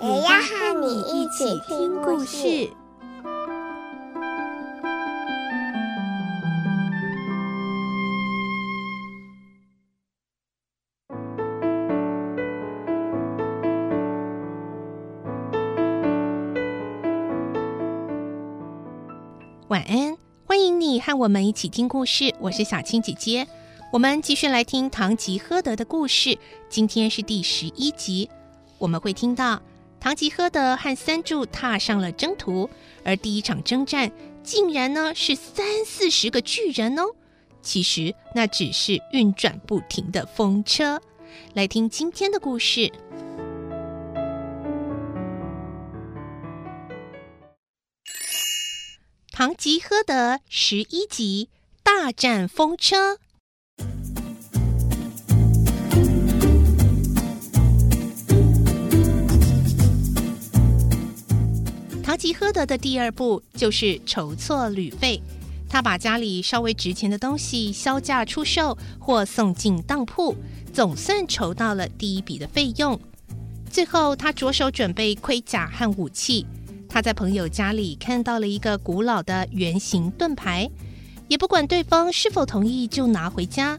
也要和你一起听故事。晚安，欢迎你和我们一起听故事。我是小青姐姐，我们继续来听《堂吉诃德》的故事。今天是第十一集，我们会听到唐吉诃德和三柱踏上了征途，而第一场征战竟然呢是三四十个巨人哦。其实那只是运转不停的风车。来听今天的故事。《唐吉诃德》十一集大战风车。堂吉诃德的第二步就是筹措旅费，他把家里稍微值钱的东西销价出售或送进当铺，总算筹到了第一笔的费用。最后，他着手准备盔甲和武器。他在朋友家里看到了一个古老的圆形盾牌，也不管对方是否同意，就拿回家。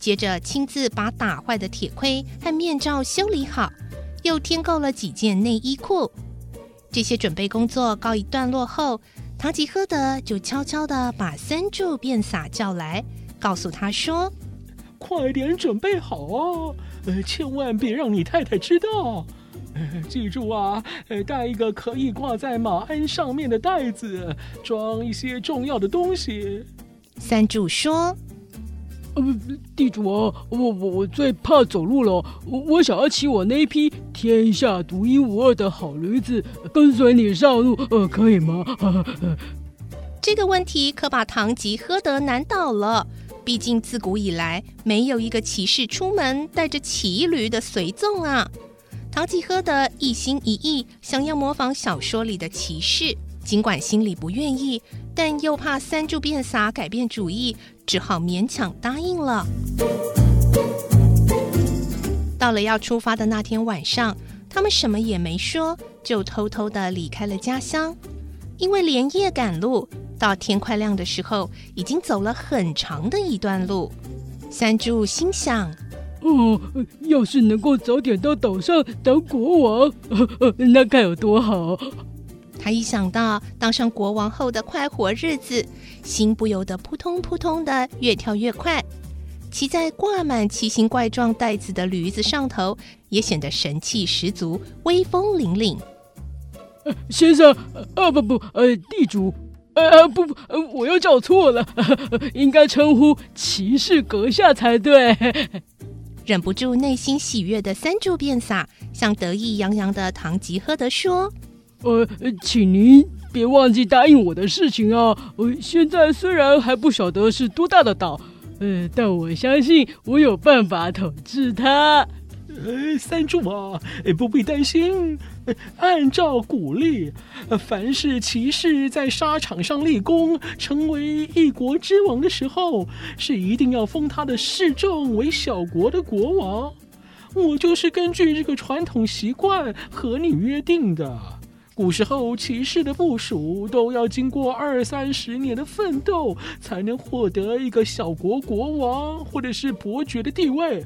接着亲自把打坏的铁盔和面罩修理好，又添购了几件内衣裤。这些准备工作告一段落后，唐吉诃德就悄悄地把三柱变撒叫来，告诉他说：“快点准备好啊，呃，千万别让你太太知道。”记住啊，带一个可以挂在马鞍上面的袋子，装一些重要的东西。三柱说：“呃，地主啊，我我我最怕走路了，我我想要骑我那匹天下独一无二的好驴子，跟随你上路，呃，可以吗？” 这个问题可把唐吉诃德难倒了。毕竟自古以来，没有一个骑士出门带着骑驴的随从啊。唐吉诃德一心一意想要模仿小说里的骑士，尽管心里不愿意，但又怕三柱变傻改变主意，只好勉强答应了。到了要出发的那天晚上，他们什么也没说，就偷偷的离开了家乡。因为连夜赶路，到天快亮的时候，已经走了很长的一段路。三柱心想。哦，要是能够早点到岛上当国王，那该有多好！他一想到当上国王后的快活日子，心不由得扑通扑通的越跳越快。骑在挂满奇形怪状袋子的驴子上头，也显得神气十足，威风凛凛。先生，啊不不，呃，地主，呃不不，我又叫错了，应该称呼骑士阁下才对。忍不住内心喜悦的三柱变撒，向得意洋洋的唐吉诃德说：“呃，请您别忘记答应我的事情啊！呃，现在虽然还不晓得是多大的岛，呃，但我相信我有办法统治它。”呃，三柱啊，不必担心。按照古例，凡是骑士在沙场上立功，成为一国之王的时候，是一定要封他的侍众为小国的国王。我就是根据这个传统习惯和你约定的。古时候，骑士的部署都要经过二三十年的奋斗，才能获得一个小国国王或者是伯爵的地位。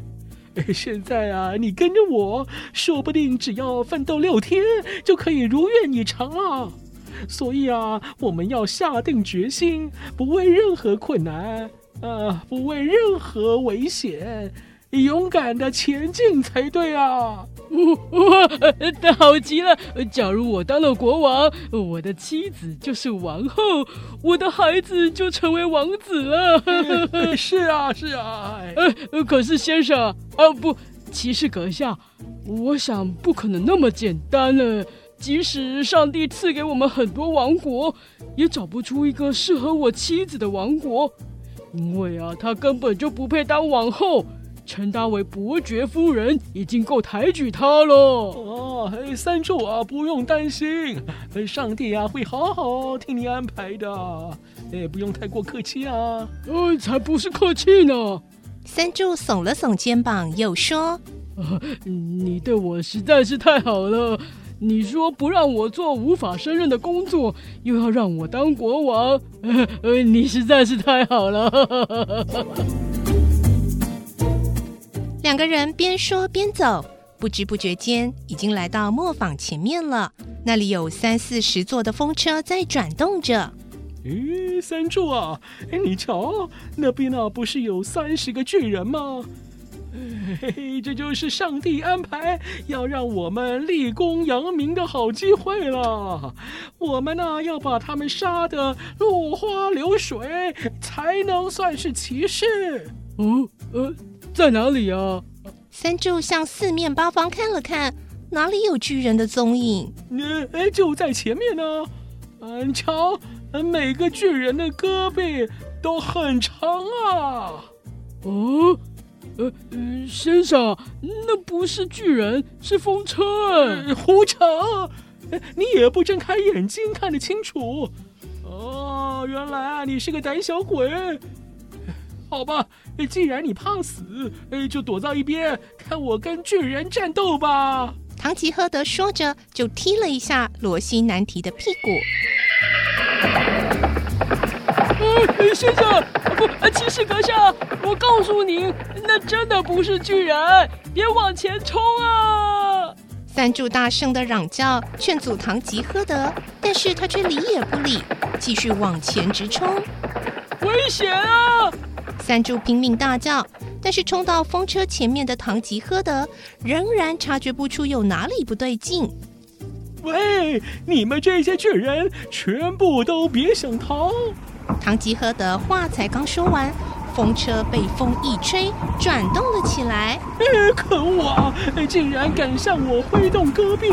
现在啊，你跟着我，说不定只要奋斗六天，就可以如愿以偿了。所以啊，我们要下定决心，不畏任何困难，呃，不畏任何危险。勇敢的前进才对啊！哇，太好极了！假如我当了国王，我的妻子就是王后，我的孩子就成为王子了。是啊，是啊。呃，可是先生，啊不，骑士阁下，我想不可能那么简单了。即使上帝赐给我们很多王国，也找不出一个适合我妻子的王国，因为啊，她根本就不配当王后。称她为伯爵夫人已经够抬举他了。哦，三柱啊，不用担心，上帝啊会好好替你安排的。哎，不用太过客气啊。呃，才不是客气呢。三柱耸了耸肩膀，又说：“啊，你对我实在是太好了。你说不让我做无法胜任的工作，又要让我当国王，呃，你实在是太好了。”两个人边说边走，不知不觉间已经来到磨坊前面了。那里有三四十座的风车在转动着。咦，三柱啊，哎，你瞧，那边呢，不是有三十个巨人吗？嘿嘿，这就是上帝安排要让我们立功扬名的好机会了。我们呢，要把他们杀得落花流水，才能算是骑士。哦，呃。在哪里啊？三柱向四面八方看了看，哪里有巨人的踪影？嗯，哎，就在前面呢。嗯，瞧，每个巨人的胳膊都很长啊。哦，呃，先生，那不是巨人，是风车。呃，胡扯！你也不睁开眼睛看得清楚。哦，原来啊，你是个胆小鬼。好吧，既然你怕死，就躲到一边，看我跟巨人战斗吧。唐吉诃德说着，就踢了一下罗西南提的屁股。呃，先生，不，骑士阁下，我告诉你，那真的不是巨人，别往前冲啊！三柱大声的嚷叫，劝阻唐吉诃德，但是他却理也不理，继续往前直冲。危险啊！三柱拼命大叫，但是冲到风车前面的唐吉诃德仍然察觉不出有哪里不对劲。喂，你们这些巨人，全部都别想逃！唐吉诃德话才刚说完，风车被风一吹，转动了起来。哎，可恶啊！竟然敢向我挥动戈壁！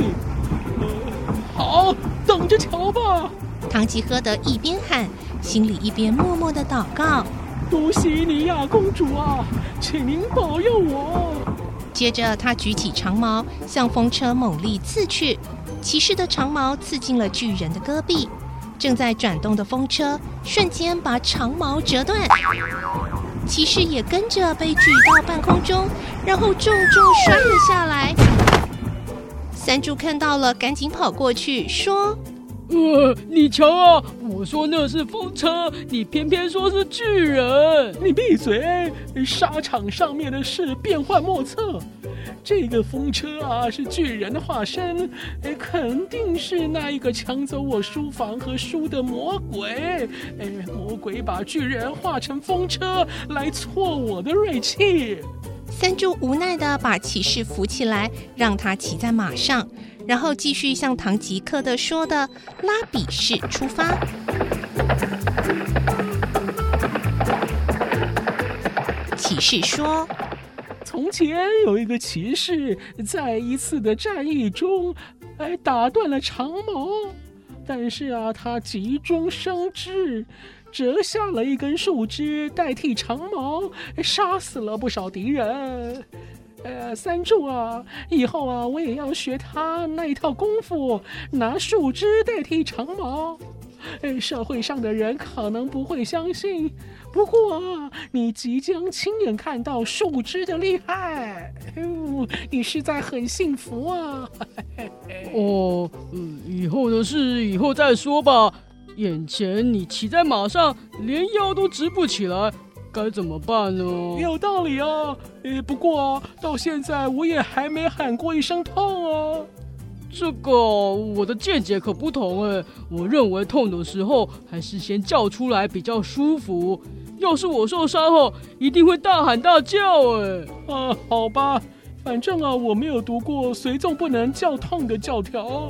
呃，好，等着瞧吧！唐吉诃德一边喊，心里一边默默的祷告。多西尼亚公主啊，请您保佑我！接着，他举起长矛向风车猛力刺去，骑士的长矛刺进了巨人的戈壁。正在转动的风车瞬间把长矛折断，骑士也跟着被举到半空中，然后重重摔了下来。三柱看到了，赶紧跑过去说。呃，你瞧啊！我说那是风车，你偏偏说是巨人。你闭嘴！沙场上面的事变幻莫测，这个风车啊是巨人的化身，哎，肯定是那一个抢走我书房和书的魔鬼。哎，魔鬼把巨人化成风车来挫我的锐气。三柱无奈地把骑士扶起来，让他骑在马上。然后继续像唐吉诃德说的拉比式出发。骑士说：“从前有一个骑士，在一次的战役中，哎，打断了长矛，但是啊，他急中生智，折下了一根树枝代替长矛，杀死了不少敌人。”呃，三柱啊，以后啊，我也要学他那一套功夫，拿树枝代替长矛。呃，社会上的人可能不会相信，不过啊，你即将亲眼看到树枝的厉害。哎呦，你实在很幸福啊！哦，嗯，以后的事以后再说吧。眼前你骑在马上，连腰都直不起来。该怎么办呢？有道理啊，诶，不过啊，到现在我也还没喊过一声痛啊。这个我的见解可不同诶，我认为痛的时候还是先叫出来比较舒服。要是我受伤后，一定会大喊大叫诶。啊，好吧，反正啊，我没有读过随众不能叫痛的教条。